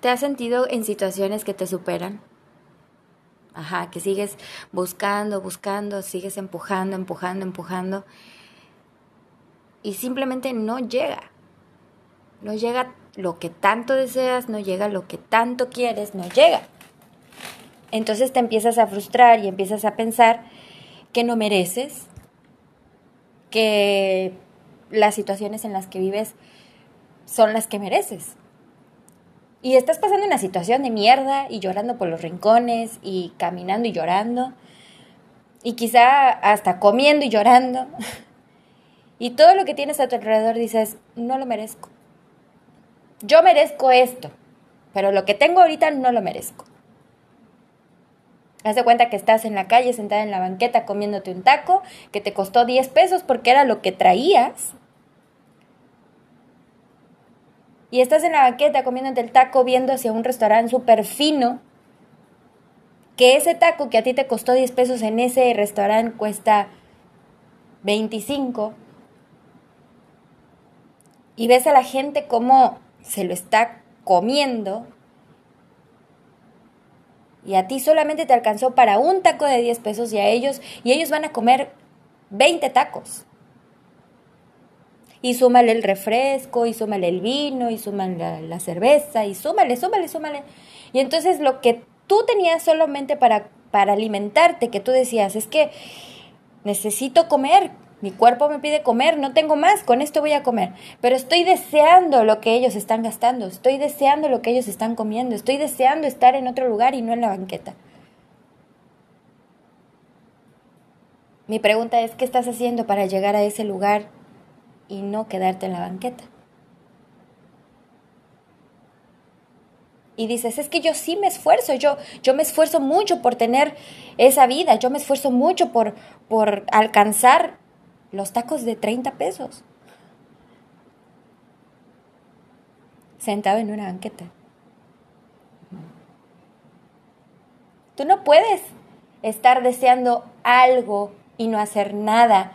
¿Te has sentido en situaciones que te superan? Ajá, que sigues buscando, buscando, sigues empujando, empujando, empujando. Y simplemente no llega. No llega lo que tanto deseas, no llega lo que tanto quieres, no llega. Entonces te empiezas a frustrar y empiezas a pensar que no mereces, que las situaciones en las que vives son las que mereces. Y estás pasando una situación de mierda y llorando por los rincones y caminando y llorando. Y quizá hasta comiendo y llorando. Y todo lo que tienes a tu alrededor dices, no lo merezco. Yo merezco esto, pero lo que tengo ahorita no lo merezco. Haz de cuenta que estás en la calle sentada en la banqueta comiéndote un taco que te costó 10 pesos porque era lo que traías y estás en la banqueta comiéndote el taco viendo hacia un restaurante súper fino, que ese taco que a ti te costó 10 pesos en ese restaurante cuesta 25, y ves a la gente cómo se lo está comiendo, y a ti solamente te alcanzó para un taco de 10 pesos y a ellos, y ellos van a comer 20 tacos y súmale el refresco, y súmale el vino, y súmale la, cerveza, y súmale, súmale, súmale. Y entonces lo que tú tenías solamente para, para alimentarte, que tú decías, es que necesito comer, mi cuerpo me pide comer, no tengo más, con esto voy a comer. Pero estoy deseando lo que ellos están gastando, estoy deseando lo que ellos están comiendo, estoy deseando estar en otro lugar y no en la banqueta. Mi pregunta es, ¿qué estás haciendo para llegar a ese lugar y no quedarte en la banqueta. Y dices, es que yo sí me esfuerzo, yo, yo me esfuerzo mucho por tener esa vida, yo me esfuerzo mucho por, por alcanzar los tacos de 30 pesos. Sentado en una banqueta. Tú no puedes estar deseando algo y no hacer nada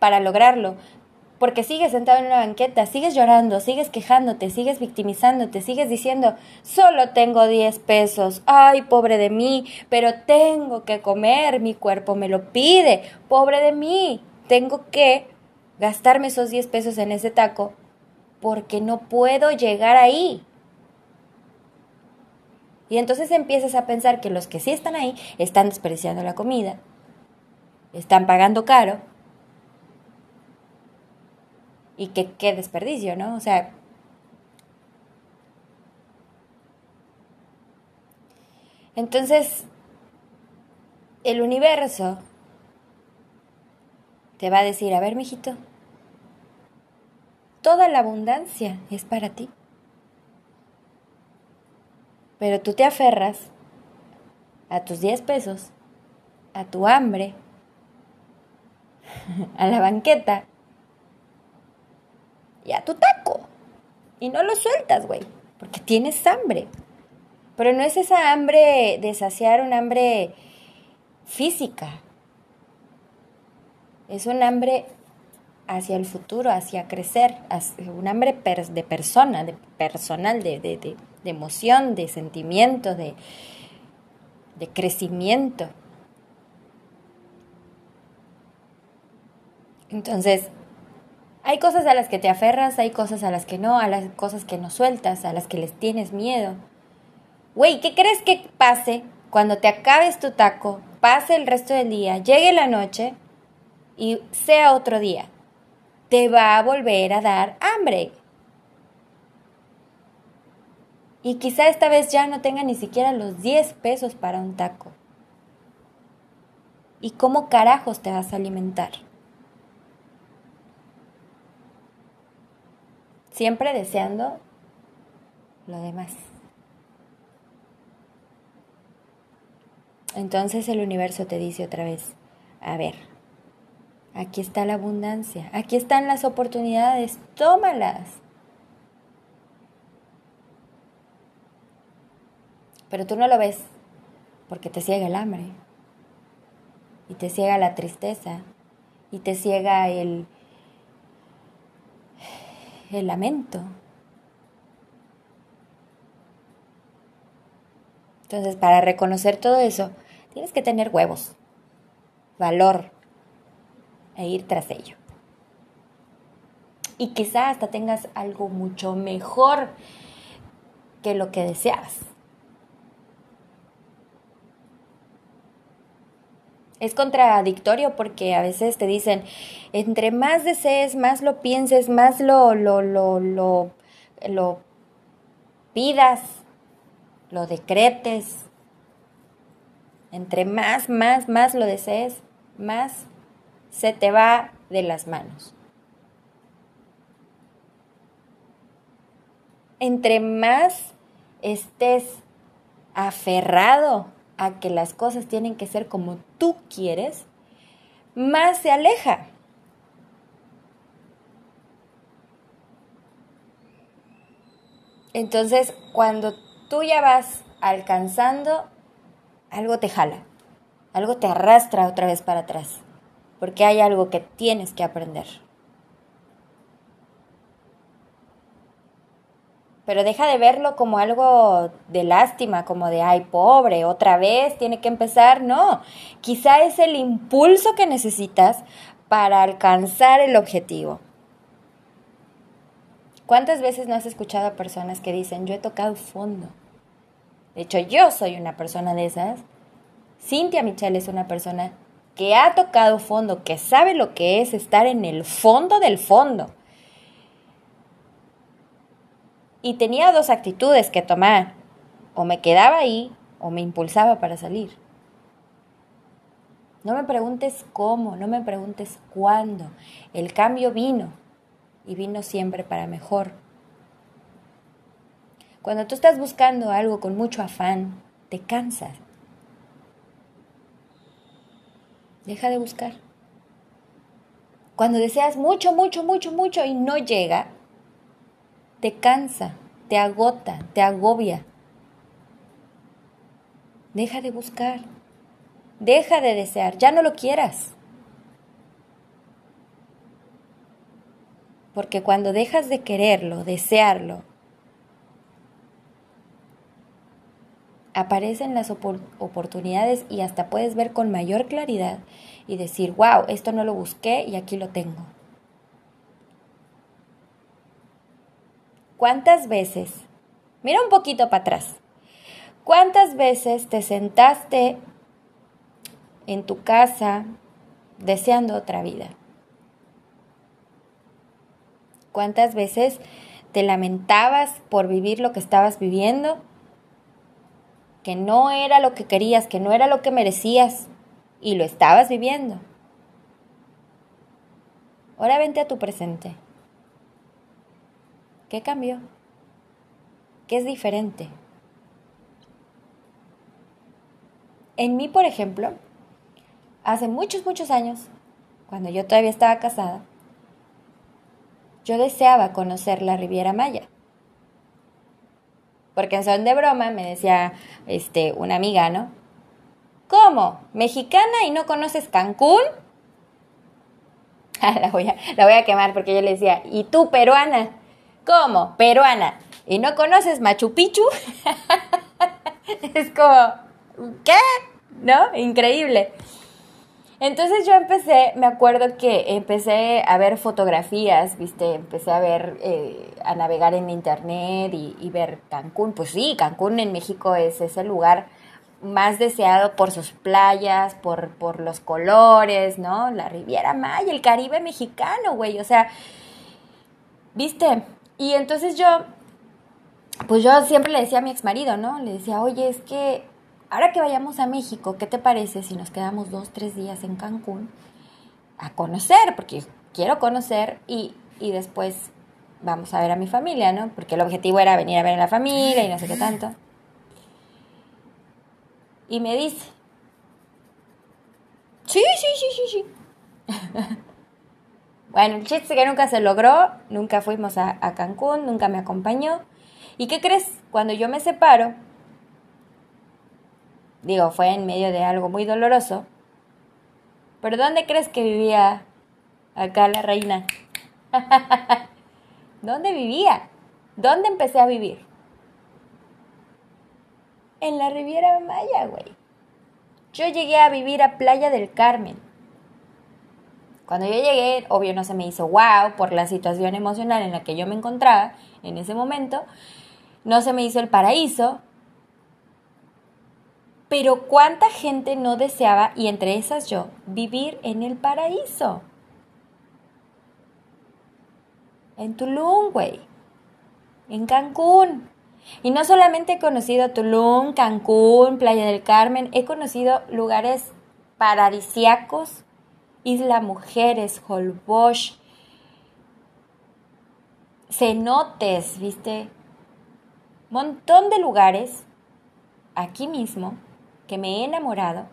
para lograrlo. Porque sigues sentado en una banqueta, sigues llorando, sigues quejándote, sigues victimizándote, sigues diciendo, solo tengo 10 pesos, ay, pobre de mí, pero tengo que comer, mi cuerpo me lo pide, pobre de mí, tengo que gastarme esos 10 pesos en ese taco porque no puedo llegar ahí. Y entonces empiezas a pensar que los que sí están ahí están despreciando la comida, están pagando caro y que qué desperdicio, ¿no? O sea, entonces el universo te va a decir, a ver, mijito, toda la abundancia es para ti. Pero tú te aferras a tus 10 pesos, a tu hambre, a la banqueta y a tu taco. Y no lo sueltas, güey, porque tienes hambre. Pero no es esa hambre de saciar un hambre física. Es un hambre hacia el futuro, hacia crecer, un hambre de persona, de personal, de, de, de, de emoción, de sentimiento, de, de crecimiento. Entonces, hay cosas a las que te aferras, hay cosas a las que no, a las cosas que no sueltas, a las que les tienes miedo. Güey, ¿qué crees que pase cuando te acabes tu taco, pase el resto del día, llegue la noche y sea otro día? Te va a volver a dar hambre. Y quizá esta vez ya no tenga ni siquiera los 10 pesos para un taco. ¿Y cómo carajos te vas a alimentar? Siempre deseando lo demás. Entonces el universo te dice otra vez, a ver, aquí está la abundancia, aquí están las oportunidades, tómalas. Pero tú no lo ves porque te ciega el hambre y te ciega la tristeza y te ciega el, el lamento. Entonces, para reconocer todo eso, tienes que tener huevos, valor e ir tras ello. Y quizá hasta tengas algo mucho mejor que lo que deseabas. Es contradictorio porque a veces te dicen, entre más desees, más lo pienses, más lo, lo, lo, lo, lo pidas, lo decretes, entre más, más, más lo desees, más se te va de las manos. Entre más estés aferrado a que las cosas tienen que ser como tú quieres, más se aleja. Entonces, cuando tú ya vas alcanzando, algo te jala, algo te arrastra otra vez para atrás, porque hay algo que tienes que aprender. Pero deja de verlo como algo de lástima, como de, ay, pobre, otra vez tiene que empezar. No, quizá es el impulso que necesitas para alcanzar el objetivo. ¿Cuántas veces no has escuchado a personas que dicen, yo he tocado fondo? De hecho, yo soy una persona de esas. Cintia Michelle es una persona que ha tocado fondo, que sabe lo que es estar en el fondo del fondo. Y tenía dos actitudes que tomar. O me quedaba ahí o me impulsaba para salir. No me preguntes cómo, no me preguntes cuándo. El cambio vino y vino siempre para mejor. Cuando tú estás buscando algo con mucho afán, te cansas. Deja de buscar. Cuando deseas mucho, mucho, mucho, mucho y no llega, te cansa, te agota, te agobia. Deja de buscar. Deja de desear. Ya no lo quieras. Porque cuando dejas de quererlo, desearlo, aparecen las oportunidades y hasta puedes ver con mayor claridad y decir, wow, esto no lo busqué y aquí lo tengo. ¿Cuántas veces? Mira un poquito para atrás. ¿Cuántas veces te sentaste en tu casa deseando otra vida? ¿Cuántas veces te lamentabas por vivir lo que estabas viviendo? Que no era lo que querías, que no era lo que merecías y lo estabas viviendo. Ahora vente a tu presente. ¿Qué cambió? ¿Qué es diferente? En mí, por ejemplo, hace muchos, muchos años, cuando yo todavía estaba casada, yo deseaba conocer la Riviera Maya. Porque en son de broma me decía este, una amiga, ¿no? ¿Cómo? ¿Mexicana y no conoces Cancún? la, voy a, la voy a quemar porque yo le decía, ¿y tú peruana? ¿Cómo? Peruana. ¿Y no conoces Machu Picchu? es como, ¿qué? ¿No? Increíble. Entonces yo empecé, me acuerdo que empecé a ver fotografías, viste, empecé a ver, eh, a navegar en internet y, ver Cancún. Pues sí, Cancún en México es ese lugar más deseado por sus playas, por, por los colores, ¿no? La Riviera Maya, el Caribe mexicano, güey. O sea, viste. Y entonces yo, pues yo siempre le decía a mi ex marido, ¿no? Le decía, oye, es que ahora que vayamos a México, ¿qué te parece si nos quedamos dos, tres días en Cancún a conocer? Porque quiero conocer y, después vamos a ver a mi familia, ¿no? Porque el objetivo era venir a ver a la familia y no sé qué tanto. Y me dice, sí, sí, sí, sí, sí. bueno, el chiste que nunca se logró, nunca fuimos a, Cancún, nunca me acompañó. ¿Y qué crees? Cuando yo me separo, Digo, fue en medio de algo muy doloroso. Pero ¿dónde crees que vivía acá la reina? ¿Dónde vivía? ¿Dónde empecé a vivir? en la Riviera Maya, güey. Yo llegué a vivir a Playa del Carmen. Cuando yo llegué, obvio no se me hizo wow por la situación emocional en la que yo me encontraba en ese momento. No se me hizo el paraíso. Pero cuánta gente no deseaba, y entre esas yo, vivir en el paraíso. En Tulum, güey. En Cancún. Y no solamente he conocido Tulum, Cancún, Playa del Carmen, he conocido lugares paradisiacos, Isla Mujeres, Holbox, cenotes, ¿viste? Montón de lugares aquí mismo que me he enamorado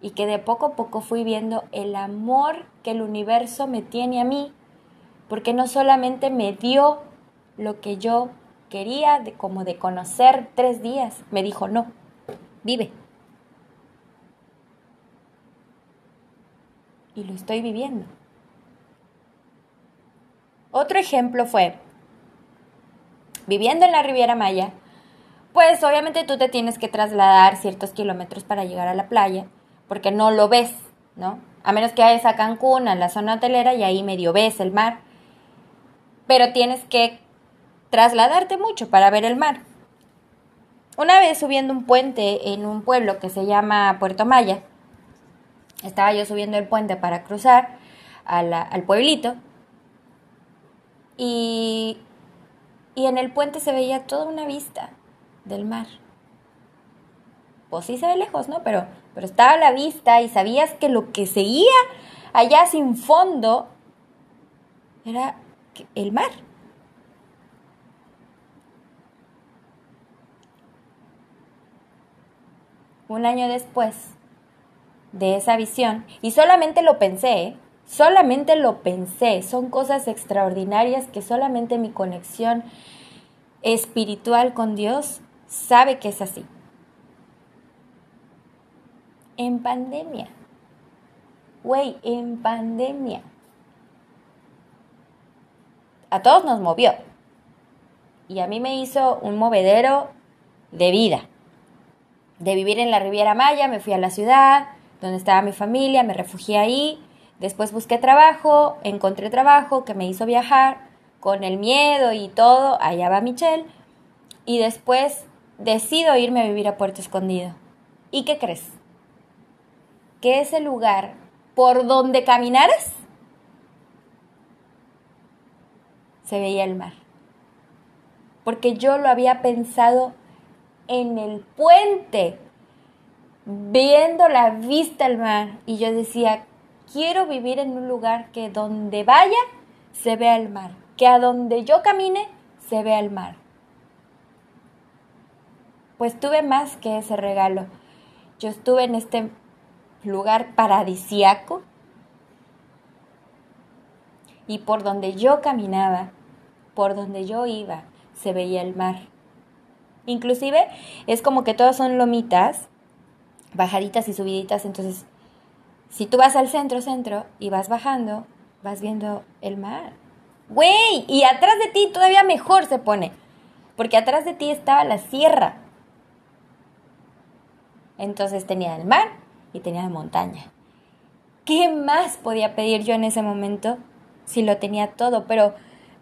y que de poco a poco fui viendo el amor que el universo me tiene a mí, porque no solamente me dio lo que yo quería, de, como de conocer tres días, me dijo, no, vive. Y lo estoy viviendo. Otro ejemplo fue, viviendo en la Riviera Maya, pues obviamente tú te tienes que trasladar ciertos kilómetros para llegar a la playa, porque no lo ves, ¿no? A menos que vayas a Cancún, a la zona hotelera, y ahí medio ves el mar. Pero tienes que trasladarte mucho para ver el mar. Una vez subiendo un puente en un pueblo que se llama Puerto Maya, estaba yo subiendo el puente para cruzar al pueblito y, y en el puente se veía toda una vista del mar. Pues sí se ve lejos, ¿no? Pero, pero estaba a la vista y sabías que lo que seguía allá sin fondo era el mar. un año después de esa visión, y solamente lo pensé, solamente lo pensé, son cosas extraordinarias que solamente mi conexión espiritual con Dios sabe que es así. En pandemia, güey, en pandemia. A todos nos movió. Y a mí me hizo un movedero de vida de vivir en la Riviera Maya, me fui a la ciudad, donde estaba mi familia, me refugié ahí, después busqué trabajo, encontré trabajo que me hizo viajar con el miedo y todo, allá va Michelle, y después decido irme a vivir a Puerto Escondido. ¿Y qué crees? Que ese lugar por donde caminaras se veía el mar. Porque yo lo había pensado en el puente, viendo la vista al mar. Y yo decía, quiero vivir en un lugar que donde vaya se vea el mar, que a donde yo camine se vea el mar. Pues tuve más que ese regalo. Yo estuve en este lugar paradisiaco y por donde yo caminaba, por donde yo iba, se veía el mar. Inclusive es como que todas son lomitas, bajaditas y subiditas, entonces si tú vas al centro, centro, y vas bajando, vas viendo el mar. Güey, y atrás de ti todavía mejor se pone, porque atrás de ti estaba la sierra. Entonces tenía el mar y tenía la montaña. ¿Qué más podía pedir yo en ese momento si lo tenía todo? Pero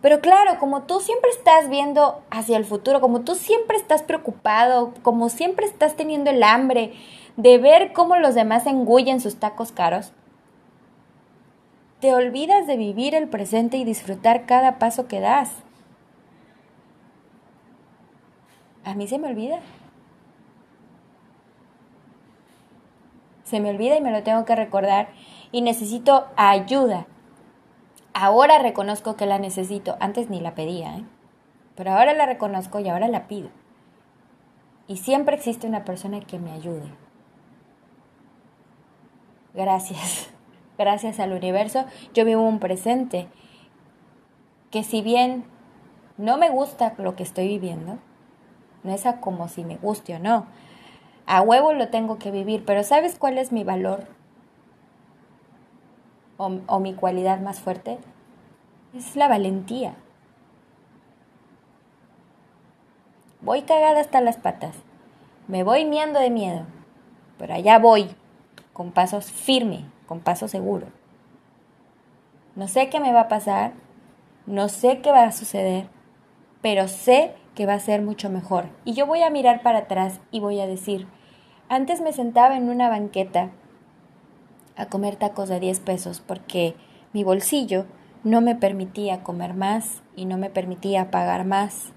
pero claro, como tú siempre estás viendo hacia el futuro, como tú siempre estás preocupado, como siempre estás teniendo el hambre de ver cómo los demás engullen sus tacos caros, te olvidas de vivir el presente y disfrutar cada paso que das. A mí se me olvida. Se me olvida y me lo tengo que recordar y necesito ayuda Ahora reconozco que la necesito. Antes ni la pedía, ¿eh? Pero ahora la reconozco y ahora la pido. Y siempre existe una persona que me ayude. Gracias. Gracias al universo. Yo vivo un presente que si bien no me gusta lo que estoy viviendo, no es a como si me guste o no. A huevo lo tengo que vivir, pero ¿sabes cuál es mi valor o, mi cualidad más fuerte es la valentía. Voy cagada hasta las patas. Me voy miando de miedo, pero allá voy, con pasos firmes, con paso seguro. No sé qué me va a pasar, no sé qué va a suceder, pero sé que va a ser mucho mejor. Y yo voy a mirar para atrás y voy a decir, antes me sentaba en una banqueta a comer tacos de 10 pesos porque mi bolsillo no me permitía comer más y no me permitía pagar más.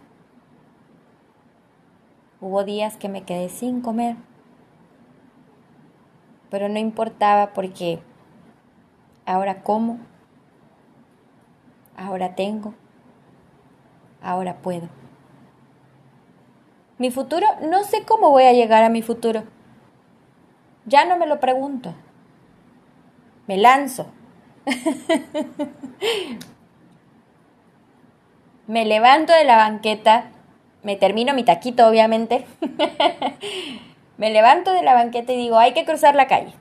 Hubo días que me quedé sin comer, pero no importaba porque ahora como, ahora tengo, ahora puedo. Mi futuro, no sé cómo voy a llegar a mi futuro. Ya no me lo pregunto. Me lanzo. me levanto de la banqueta, me termino mi taquito obviamente, me levanto de la banqueta y digo, hay que cruzar la calle.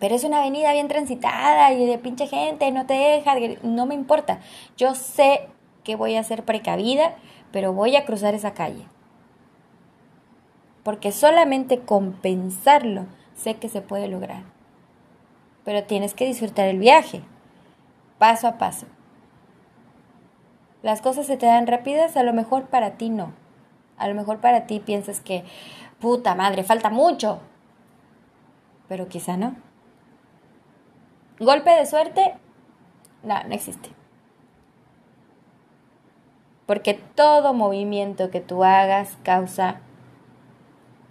Pero es una avenida bien transitada y de pinche gente, no te deja, no me importa. Yo sé que voy a ser precavida, pero voy a cruzar esa calle. Porque solamente con pensarlo sé que se puede lograr pero tienes que disfrutar el viaje, paso a paso. Las cosas se te dan rápidas, a lo mejor para ti no. A lo mejor para ti piensas que, puta madre, falta mucho. Pero quizá no. Golpe de suerte, no, no existe. Porque todo movimiento que tú hagas causa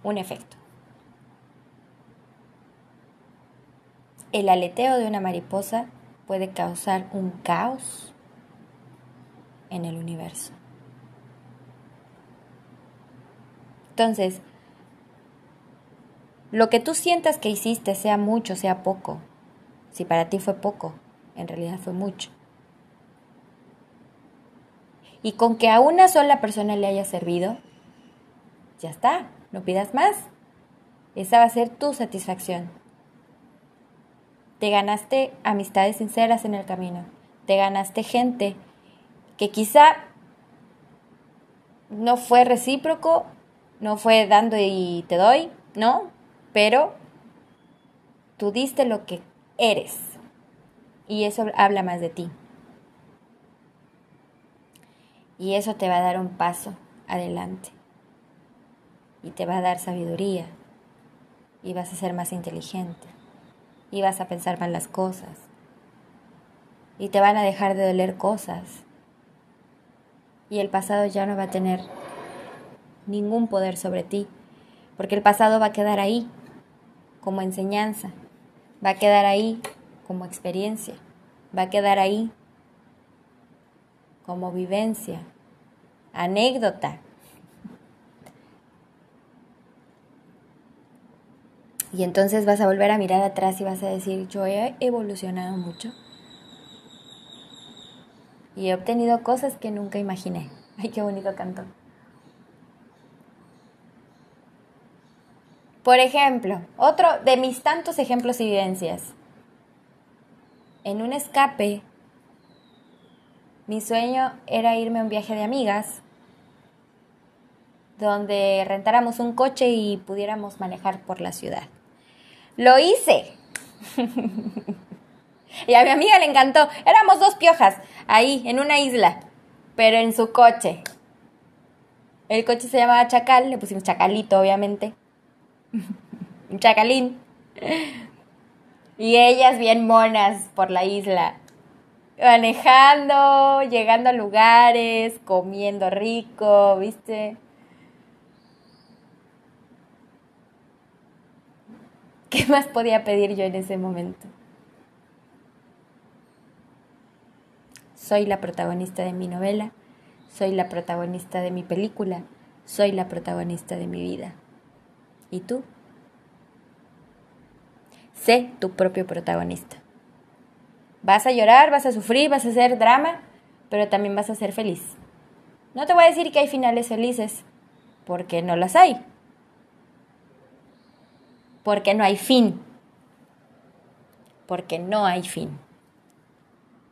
un efecto. El aleteo de una mariposa puede causar un caos en el universo. Entonces, lo que tú sientas que hiciste, sea mucho, sea poco, si para ti fue poco, en realidad fue mucho. Y con que a una sola persona le haya servido, ya está, no pidas más. Esa va a ser tu satisfacción. Te ganaste amistades sinceras en el camino. Te ganaste gente que quizá no fue recíproco, no fue dando y te doy, ¿no? Pero tú diste lo que eres. Y eso habla más de ti. Y eso te va a dar un paso adelante. Y te va a dar sabiduría. Y vas a ser más inteligente y vas a pensar mal las cosas. Y te van a dejar de doler cosas. Y el pasado ya no va a tener ningún poder sobre ti, porque el pasado va a quedar ahí como enseñanza, va a quedar ahí como experiencia, va a quedar ahí como vivencia, anécdota, Y entonces vas a volver a mirar atrás y vas a decir, yo he evolucionado mucho. Y he obtenido cosas que nunca imaginé. Ay, qué bonito canto. Por ejemplo, otro de mis tantos ejemplos y vivencias. En un escape, mi sueño era irme a un viaje de amigas donde rentáramos un coche y pudiéramos manejar por la ciudad. Lo hice. y a mi amiga le encantó. Éramos dos piojas ahí, en una isla, pero en su coche. El coche se llamaba Chacal, le pusimos Chacalito, obviamente. Un chacalín. Y ellas bien monas por la isla. Manejando, llegando a lugares, comiendo rico, ¿viste? ¿Qué más podía pedir yo en ese momento? Soy la protagonista de mi novela, soy la protagonista de mi película, soy la protagonista de mi vida. ¿Y tú? Sé tu propio protagonista. Vas a llorar, vas a sufrir, vas a hacer drama, pero también vas a ser feliz. No te voy a decir que hay finales felices, porque no las hay porque no hay fin. Porque no hay fin.